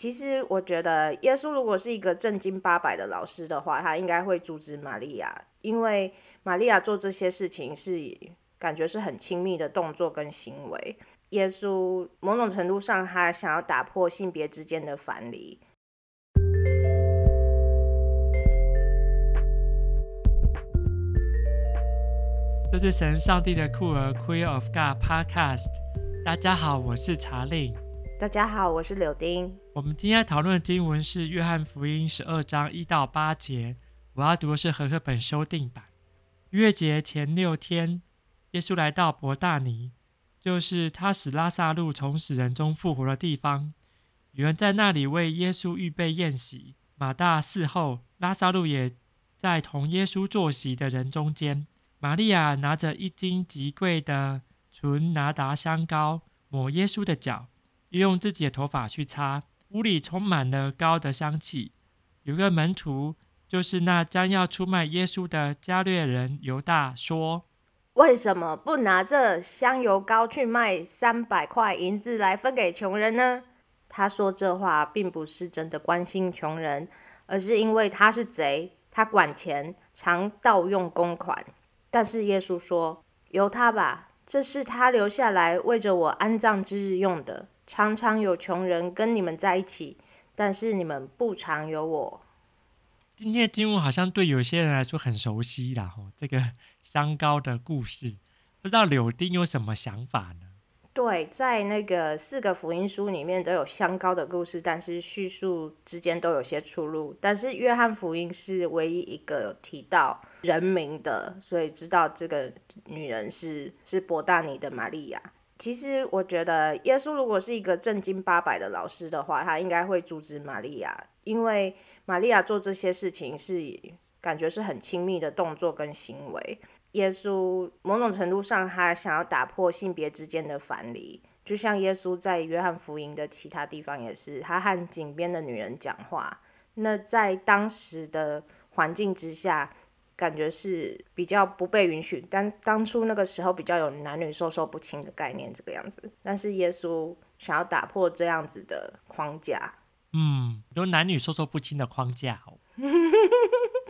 其实我觉得，耶稣如果是一个正经八百的老师的话，他应该会阻止玛利亚，因为玛利亚做这些事情是感觉是很亲密的动作跟行为。耶稣某种程度上，他想要打破性别之间的藩篱。这是神上帝的酷儿 Queer of God Podcast。大家好，我是查理。大家好，我是柳丁。我们今天讨论的经文是约翰福音十二章一到八节。我要读的是和合本修订版。逾越节前六天，耶稣来到伯大尼，就是他使拉撒路从死人中复活的地方。有人在那里为耶稣预备宴席。马大伺候，拉撒路也在同耶稣坐席的人中间。玛利亚拿着一斤极贵的纯拿达香膏，抹耶稣的脚，又用自己的头发去擦，屋里充满了膏的香气。有个门徒，就是那将要出卖耶稣的加略人犹大，说：“为什么不拿这香油膏去卖三百块银子来分给穷人呢？”他说这话并不是真的关心穷人，而是因为他是贼，他管钱，常盗用公款。但是耶稣说：“由他吧，这是他留下来为着我安葬之日用的。常常有穷人跟你们在一起，但是你们不常有我。”今天的经文好像对有些人来说很熟悉啦，吼，这个香膏的故事，不知道柳丁有什么想法呢？对，在那个四个福音书里面都有香膏的故事，但是叙述之间都有些出入。但是约翰福音是唯一一个有提到人名的，所以知道这个女人是是伯大尼的玛利亚。其实我觉得耶稣如果是一个正经八百的老师的话，他应该会阻止玛利亚，因为玛利亚做这些事情是感觉是很亲密的动作跟行为。耶稣某种程度上，他想要打破性别之间的藩篱，就像耶稣在约翰福音的其他地方也是，他和井边的女人讲话。那在当时的环境之下，感觉是比较不被允许。但当初那个时候比较有男女授受不亲的概念，这个样子。但是耶稣想要打破这样子的框架，嗯，有男女授受不亲的框架哦。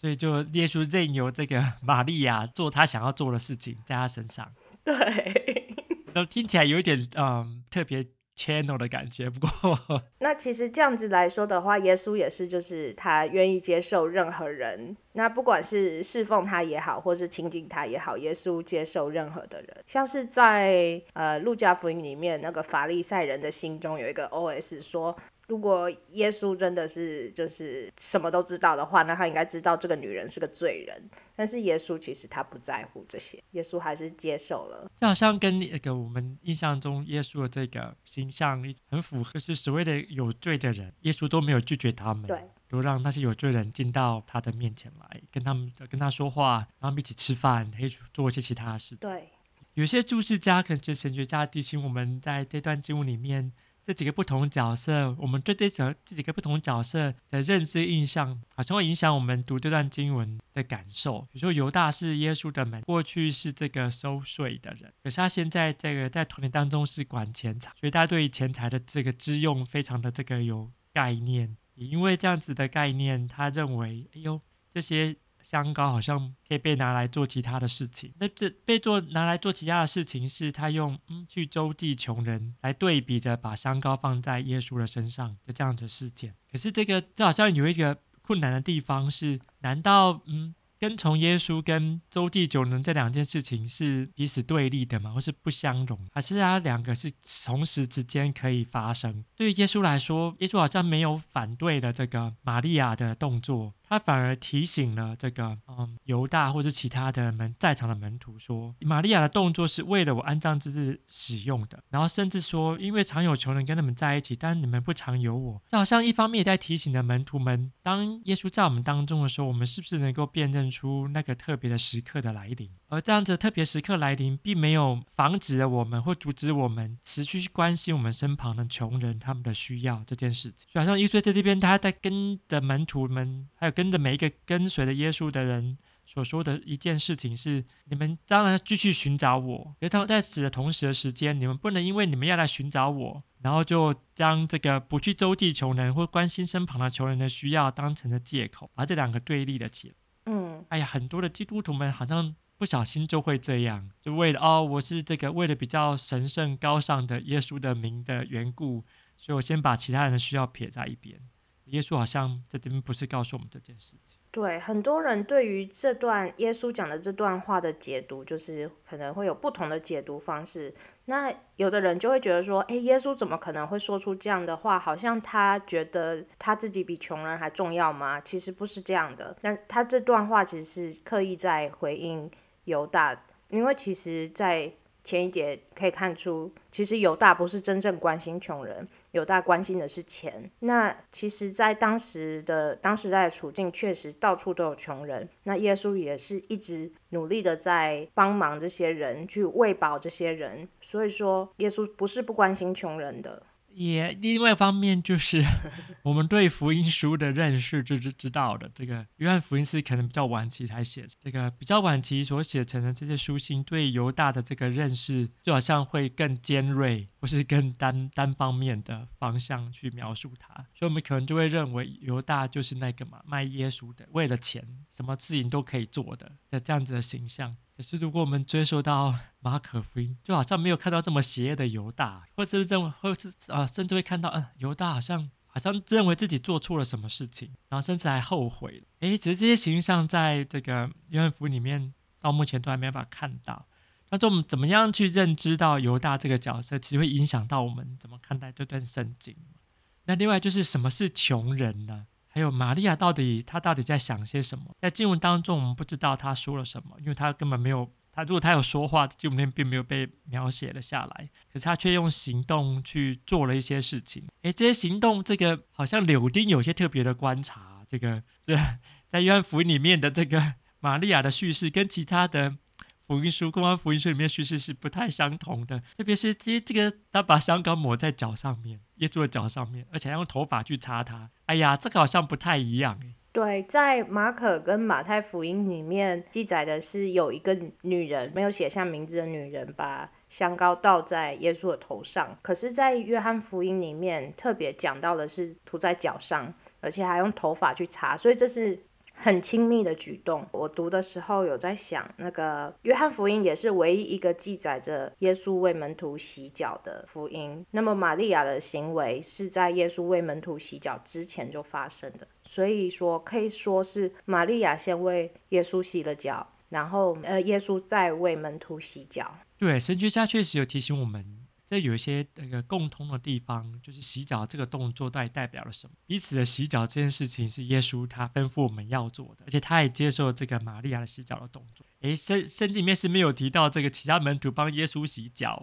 所以就耶稣任由这个玛利亚做他想要做的事情，在他身上。对，都听起来有一点嗯特别 channel 的感觉。不过，那其实这样子来说的话，耶稣也是，就是他愿意接受任何人。那不管是侍奉他也好，或是亲近他也好，耶稣接受任何的人。像是在呃路加福音里面，那个法利赛人的心中有一个 OS 说。如果耶稣真的是就是什么都知道的话，那他应该知道这个女人是个罪人。但是耶稣其实他不在乎这些，耶稣还是接受了。这好像跟那个我们印象中耶稣的这个形象很符合，是所谓的有罪的人，耶稣都没有拒绝他们，对，都让那些有罪人进到他的面前来，跟他们跟他说话，然后一起吃饭，可以做一些其他的事。对，有些注释家可能是神学家提醒我们在这段经文里面。这几个不同角色，我们对这这这几个不同角色的认知印象，好像会影响我们读这段经文的感受。比如说，犹大是耶稣的门，过去是这个收税的人，可是他现在这个在团体当中是管钱财，所以他对钱财的这个支用非常的这个有概念。也因为这样子的概念，他认为，哎呦，这些。香膏好像可以被拿来做其他的事情。那这被做拿来做其他的事情，是他用嗯去周济穷人来对比着把香膏放在耶稣的身上的这样子事件。可是这个这好像有一个困难的地方是，难道嗯？跟从耶稣跟周济穷人这两件事情是彼此对立的吗？或是不相容？还是他两个是同时之间可以发生？对于耶稣来说，耶稣好像没有反对的这个玛利亚的动作，他反而提醒了这个嗯犹大或者其他的门在场的门徒说，玛利亚的动作是为了我安葬之日使用的。然后甚至说，因为常有穷人跟他们在一起，但你们不常有我。这好像一方面也在提醒的门徒们，当耶稣在我们当中的时候，我们是不是能够辨认出那个特别的时刻的来临，而这样子特别时刻来临，并没有防止了我们或阻止我们持续去关心我们身旁的穷人他们的需要这件事情。就好像耶稣在这边，他在跟着门徒们，还有跟着每一个跟随的耶稣的人所说的一件事情是：你们当然继续寻找我，而他在此的同时的时间，你们不能因为你们要来寻找我，然后就将这个不去周济穷人或关心身旁的穷人的需要当成了借口，把这两个对立了起来。嗯，哎呀，很多的基督徒们好像不小心就会这样，就为了哦，我是这个为了比较神圣高尚的耶稣的名的缘故，所以我先把其他人的需要撇在一边。耶稣好像在这边不是告诉我们这件事情。对，很多人对于这段耶稣讲的这段话的解读，就是可能会有不同的解读方式。那有的人就会觉得说，诶，耶稣怎么可能会说出这样的话？好像他觉得他自己比穷人还重要吗？其实不是这样的。那他这段话其实是刻意在回应犹大，因为其实，在前一节可以看出，其实犹大不是真正关心穷人。犹大关心的是钱。那其实，在当时的当时代的处境，确实到处都有穷人。那耶稣也是一直努力的在帮忙这些人，去喂饱这些人。所以说，耶稣不是不关心穷人的。也另外一方面就是，我们对福音书的认识就是知道的，这个约翰福音是可能比较晚期才写，这个比较晚期所写成的这些书信，对犹大的这个认识就好像会更尖锐，或是更单单方面的方向去描述他，所以我们可能就会认为犹大就是那个嘛卖耶稣的，为了钱什么事情都可以做的的这样子的形象。可是，如果我们追溯到马可福音，就好像没有看到这么邪恶的犹大，或者是认为，或是啊、甚至会看到，嗯、犹大好像好像认为自己做错了什么事情，然后甚至还后悔了。诶，其实这些形象在这个约翰福音里面，到目前都还没办法看到。那我们怎么样去认知到犹大这个角色，其实会影响到我们怎么看待这段圣经。那另外就是什么是穷人呢？还有玛利亚到底她到底在想些什么？在经文当中，我们不知道她说了什么，因为她根本没有。她如果她有说话，经文并没有被描写了下来。可是她却用行动去做了一些事情。诶，这些行动，这个好像柳丁有些特别的观察。这个这在约翰福音里面的这个玛利亚的叙事，跟其他的。福音书，公安福音书里面叙事是不太相同的，特别是这这个，他把香膏抹在脚上面，耶稣的脚上面，而且用头发去擦它。哎呀，这个好像不太一样。对，在马可跟马太福音里面记载的是有一个女人，没有写下名字的女人，把香膏倒在耶稣的头上。可是，在约翰福音里面特别讲到的是涂在脚上，而且还用头发去擦，所以这是。很亲密的举动。我读的时候有在想，那个约翰福音也是唯一一个记载着耶稣为门徒洗脚的福音。那么玛利亚的行为是在耶稣为门徒洗脚之前就发生的，所以说可以说是玛利亚先为耶稣洗了脚，然后呃耶稣再为门徒洗脚。对，神学家确实有提醒我们。这有一些那个共通的地方，就是洗脚这个动作到底代表了什么？彼此的洗脚这件事情是耶稣他吩咐我们要做的，而且他也接受这个玛利亚的洗脚的动作。诶，圣圣经里面是没有提到这个其他门徒帮耶稣洗脚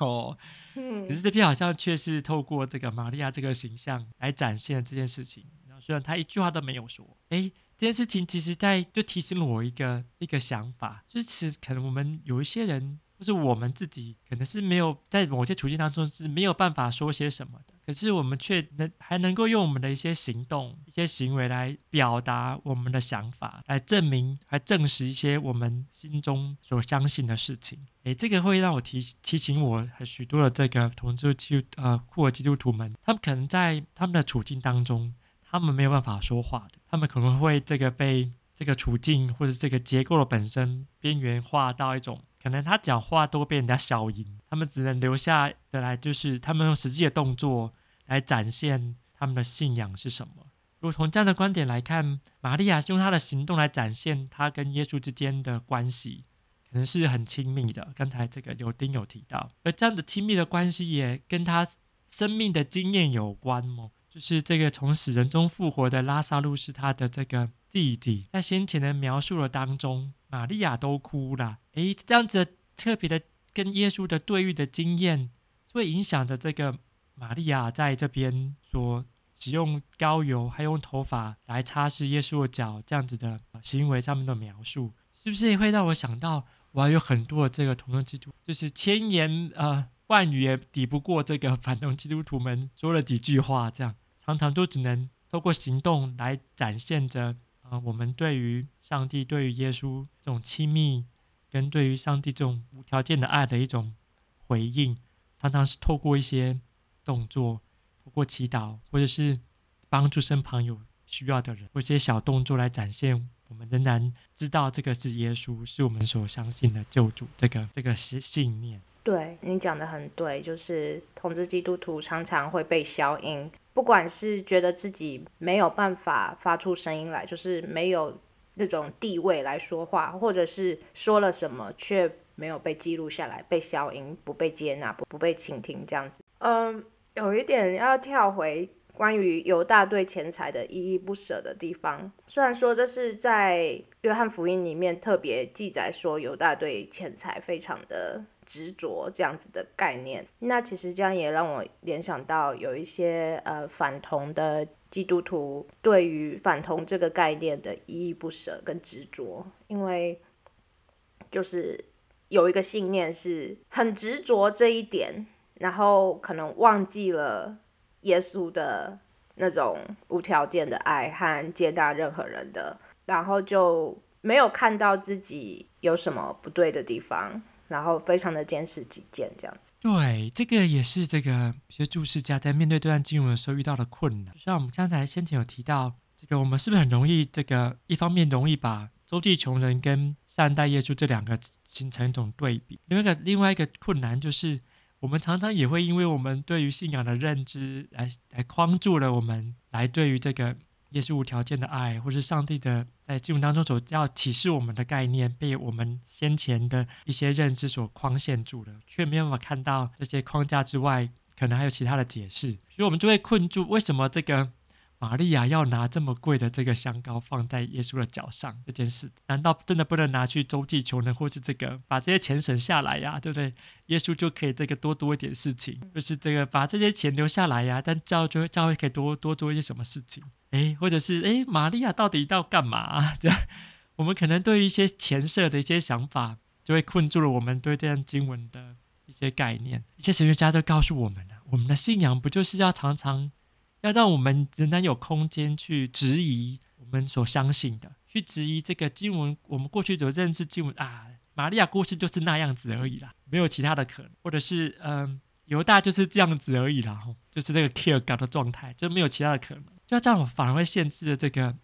哦。嗯。可是这边好像却是透过这个玛利亚这个形象来展现这件事情。然后虽然他一句话都没有说，诶，这件事情其实在就提醒了我一个一个想法，就是其实可能我们有一些人。是我们自己可能是没有在某些处境当中是没有办法说些什么的，可是我们却能还能够用我们的一些行动、一些行为来表达我们的想法，来证明、来证实一些我们心中所相信的事情。诶，这个会让我提提醒我许多的这个同志基呃库尔基督徒们，他们可能在他们的处境当中，他们没有办法说话的，他们可能会这个被这个处境或者这个结构的本身边缘化到一种。可能他讲话都会被人家消音，他们只能留下的来就是他们用实际的动作来展现他们的信仰是什么。如果从这样的观点来看，玛利亚是用她的行动来展现她跟耶稣之间的关系，可能是很亲密的。刚才这个有丁有提到，而这样子亲密的关系也跟他生命的经验有关哦。就是这个从死人中复活的拉萨路是他的这个弟弟，在先前的描述的当中。玛利亚都哭了，诶，这样子特别的跟耶稣的对遇的经验，会影响着这个玛利亚在这边说使用膏油，还用头发来擦拭耶稣的脚，这样子的行为上面的描述，是不是也会让我想到，我还有很多的这个同宗基督，就是千言呃万语也抵不过这个反同基督徒们说了几句话，这样常常都只能透过行动来展现着。啊，我们对于上帝、对于耶稣这种亲密，跟对于上帝这种无条件的爱的一种回应，常常是透过一些动作，透过祈祷，或者是帮助身旁有需要的人，或一些小动作来展现，我们仍然知道这个是耶稣，是我们所相信的救主，这个这个是信念。对，你讲的很对，就是统治基督徒常常会被消音，不管是觉得自己没有办法发出声音来，就是没有那种地位来说话，或者是说了什么却没有被记录下来，被消音，不被接纳，不不被倾听这样子。嗯，有一点要跳回关于犹大对钱财的依依不舍的地方，虽然说这是在约翰福音里面特别记载说犹大对钱财非常的。执着这样子的概念，那其实这样也让我联想到有一些呃反同的基督徒对于反同这个概念的依依不舍跟执着，因为就是有一个信念是很执着这一点，然后可能忘记了耶稣的那种无条件的爱和接纳任何人的，然后就没有看到自己有什么不对的地方。然后非常的坚持己见，这样子。对，这个也是这个有些注释家在面对这段经文的时候遇到的困难。像我们刚才先前有提到，这个我们是不是很容易这个一方面容易把周济穷人跟善待耶稣这两个形成一种对比？另外一个另外一个困难就是，我们常常也会因为我们对于信仰的认知来来框住了我们，来对于这个。也是无条件的爱，或是上帝的在经文当中所要启示我们的概念，被我们先前的一些认知所框限住了，却没有办法看到这些框架之外，可能还有其他的解释，所以我们就会困住。为什么这个？玛利亚要拿这么贵的这个香膏放在耶稣的脚上，这件事难道真的不能拿去周济穷人，或是这个把这些钱省下来呀？对不对？耶稣就可以这个多多一点事情，就是这个把这些钱留下来呀。但教就教会可以多多做一些什么事情？诶，或者是诶，玛利亚到底要干嘛？这样我们可能对于一些前设的一些想法，就会困住了我们对这样经文的一些概念。一些神学家都告诉我们了，我们的信仰不就是要常常。要让我们仍然有空间去质疑我们所相信的，去质疑这个经文。我们过去的认知经文啊，玛利亚故事就是那样子而已啦，没有其他的可能，或者是嗯，犹大就是这样子而已啦，就是这个 Kierkegaard 的状态，就没有其他的可能。就这样，反而会限制了这个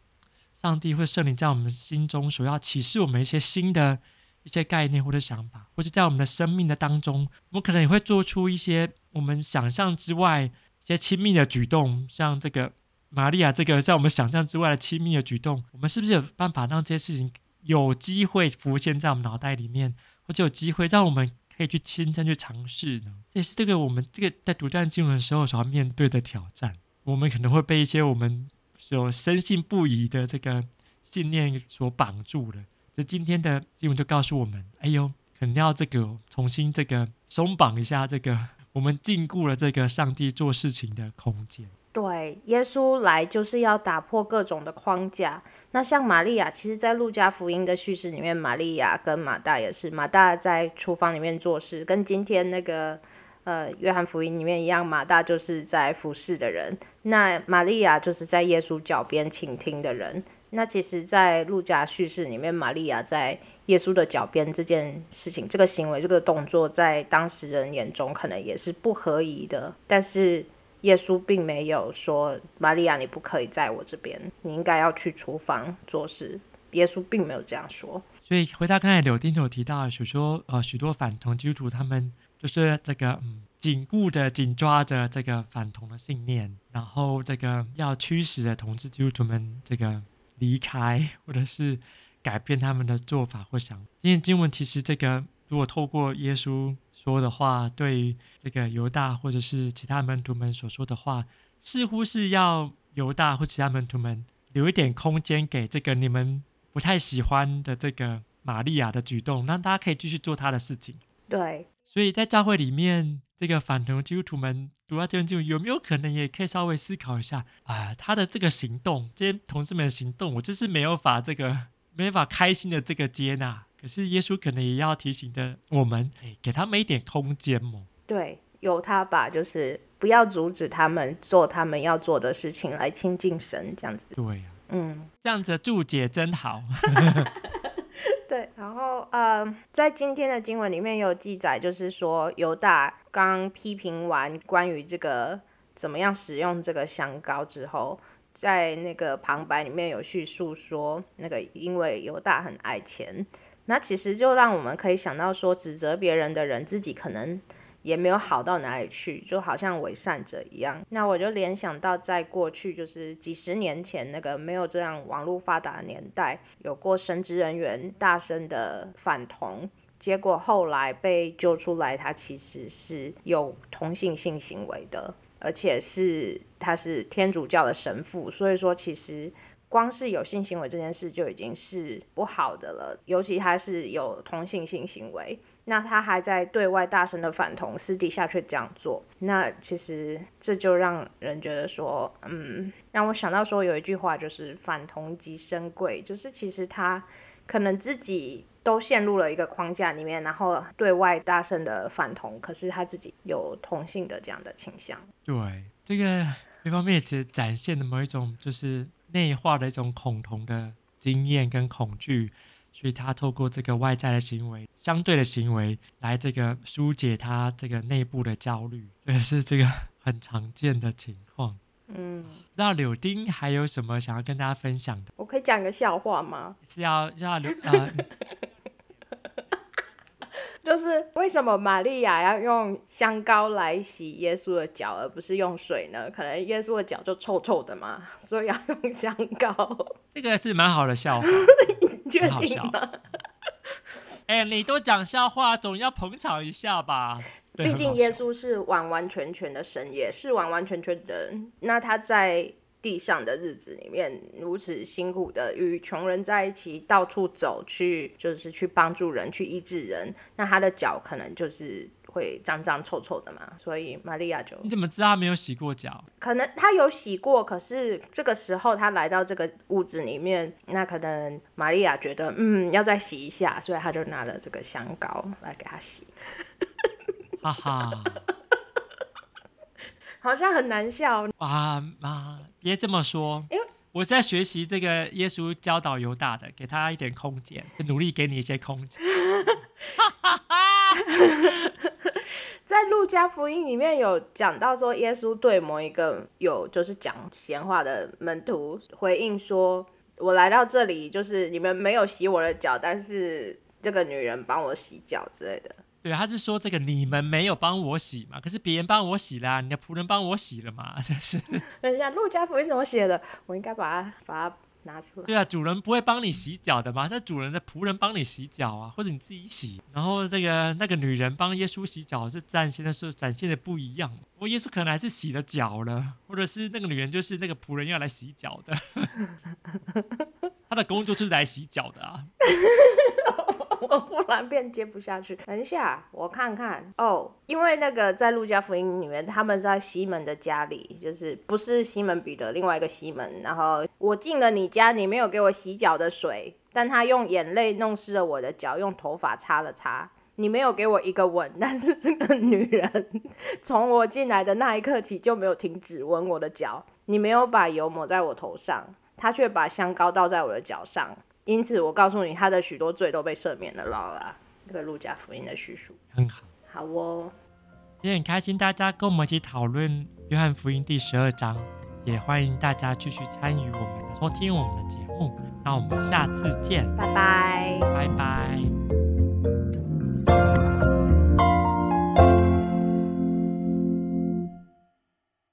上帝或圣灵在我们心中所要启示我们一些新的一些概念或者想法，或者在我们的生命的当中，我们可能也会做出一些我们想象之外。一些亲密的举动，像这个玛利亚这个在我们想象之外的亲密的举动，我们是不是有办法让这些事情有机会浮现在我们脑袋里面，或者有机会让我们可以去亲身去尝试呢？这也是这个我们这个在读这段经文的时候所要面对的挑战。我们可能会被一些我们所深信不疑的这个信念所绑住了。这今天的经文就告诉我们：哎呦，可能要这个重新这个松绑一下这个。我们禁锢了这个上帝做事情的空间。对，耶稣来就是要打破各种的框架。那像玛利亚，其实，在路加福音的叙事里面，玛利亚跟马大也是，马大在厨房里面做事，跟今天那个呃约翰福音里面一样，马大就是在服侍的人，那玛利亚就是在耶稣脚边倾听的人。那其实，在路加叙事里面，玛利亚在耶稣的脚边这件事情，这个行为，这个动作，在当时人眼中可能也是不合宜的。但是耶稣并没有说：“玛利亚，你不可以在我这边，你应该要去厨房做事。”耶稣并没有这样说。所以回到刚才柳丁所提到，许多呃许多反同基督徒，他们就是这个嗯紧固着、紧抓着这个反同的信念，然后这个要驱使的同志基督徒们这个。离开，或者是改变他们的做法或想法。今天经文其实这个，如果透过耶稣说的话，对于这个犹大或者是其他门徒们所说的话，似乎是要犹大或其他门徒们留一点空间给这个你们不太喜欢的这个玛利亚的举动，让大家可以继续做他的事情。对。所以在教会里面，这个反同基督徒们读到这段经文，有没有可能也可以稍微思考一下啊？他的这个行动，这些同志们的行动，我就是没有法这个没有法开心的这个接纳。可是耶稣可能也要提醒着我们，哎，给他们一点空间嘛。对，由他吧，就是不要阻止他们做他们要做的事情，来亲近神，这样子。对呀、啊。嗯，这样子的注解真好。对，然后呃，在今天的经文里面有记载，就是说犹大刚批评完关于这个怎么样使用这个香膏之后，在那个旁白里面有叙述说，那个因为犹大很爱钱，那其实就让我们可以想到说，指责别人的人自己可能。也没有好到哪里去，就好像伪善者一样。那我就联想到，在过去就是几十年前那个没有这样网络发达的年代，有过神职人员大声的反同，结果后来被揪出来，他其实是有同性性行为的，而且是他是天主教的神父。所以说，其实光是有性行为这件事就已经是不好的了，尤其他是有同性性行为。那他还在对外大声的反同，私底下却这样做，那其实这就让人觉得说，嗯，让我想到说有一句话就是“反同即生贵”，就是其实他可能自己都陷入了一个框架里面，然后对外大声的反同，可是他自己有同性的这样的倾向。对，这个一方面也其实展现了某一种就是内化的一种恐同的经验跟恐惧。所以他透过这个外在的行为，相对的行为来这个疏解他这个内部的焦虑，也是这个很常见的情况。嗯，那柳丁还有什么想要跟大家分享的？我可以讲个笑话吗？是要要柳呃。就是为什么玛利亚要用香膏来洗耶稣的脚，而不是用水呢？可能耶稣的脚就臭臭的嘛，所以要用香膏。这个是蛮好的笑话，你确定吗？哎、欸，你都讲笑话，总要捧场一下吧？毕竟耶稣是完完全全的神，也是完完全全的人。那他在。地上的日子里面，如此辛苦的与穷人在一起，到处走去，就是去帮助人，去医治人。那他的脚可能就是会脏脏臭臭的嘛，所以玛利亚就……你怎么知道他没有洗过脚？可能他有洗过，可是这个时候他来到这个屋子里面，那可能玛利亚觉得嗯要再洗一下，所以他就拿了这个香膏来给他洗。哈哈。好像很难笑啊啊！别这么说，因为我在学习这个耶稣教导犹大的，给他一点空间，就努力给你一些空间。在路加福音里面有讲到说，耶稣对某一个有就是讲闲话的门徒回应说：“我来到这里，就是你们没有洗我的脚，但是这个女人帮我洗脚之类的。”对，他是说这个你们没有帮我洗嘛，可是别人帮我洗啦，你的仆人帮我洗了嘛，真是。等一下，路加福音怎么写的？我应该把它把它拿出来。对啊，主人不会帮你洗脚的嘛，那主人的仆人帮你洗脚啊，或者你自己洗。然后这个那个女人帮耶稣洗脚是展现的是展现的不一样。不过耶稣可能还是洗了脚了，或者是那个女人就是那个仆人要来洗脚的，他的工作就是来洗脚的啊。我忽然便接不下去。等一下，我看看哦，因为那个在路加福音里面，他们在西门的家里，就是不是西门彼得，另外一个西门。然后我进了你家，你没有给我洗脚的水，但他用眼泪弄湿了我的脚，用头发擦了擦。你没有给我一个吻，但是这个女人从我进来的那一刻起就没有停止吻我的脚。你没有把油抹在我头上，她却把香膏倒在我的脚上。因此，我告诉你，他的许多罪都被赦免了。老啦，这个路加福音的叙述很好，好哦。今天很开心，大家跟我们一起讨论约翰福音第十二章，也欢迎大家继续参与我们的收听我们的节目。那我们下次见，拜拜，拜拜。